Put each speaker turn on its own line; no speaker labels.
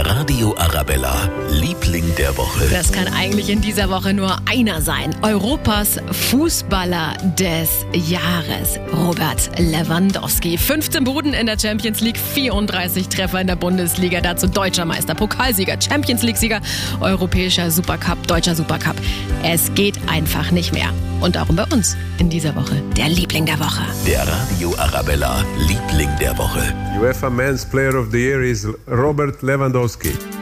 Der Radio Arabella, Liebling der Woche.
Das kann eigentlich in dieser Woche nur einer sein. Europas Fußballer des Jahres. Robert Lewandowski. 15 Buden in der Champions League, 34 Treffer in der Bundesliga. Dazu deutscher Meister, Pokalsieger, Champions League-Sieger, europäischer Supercup, deutscher Supercup. Es geht einfach nicht mehr. Und darum bei uns in dieser Woche der Liebling der Woche.
Der Radio Arabella, Liebling der Woche.
UEFA Men's Player of the Year is Robert Lewandowski. Kwiatkowskiej.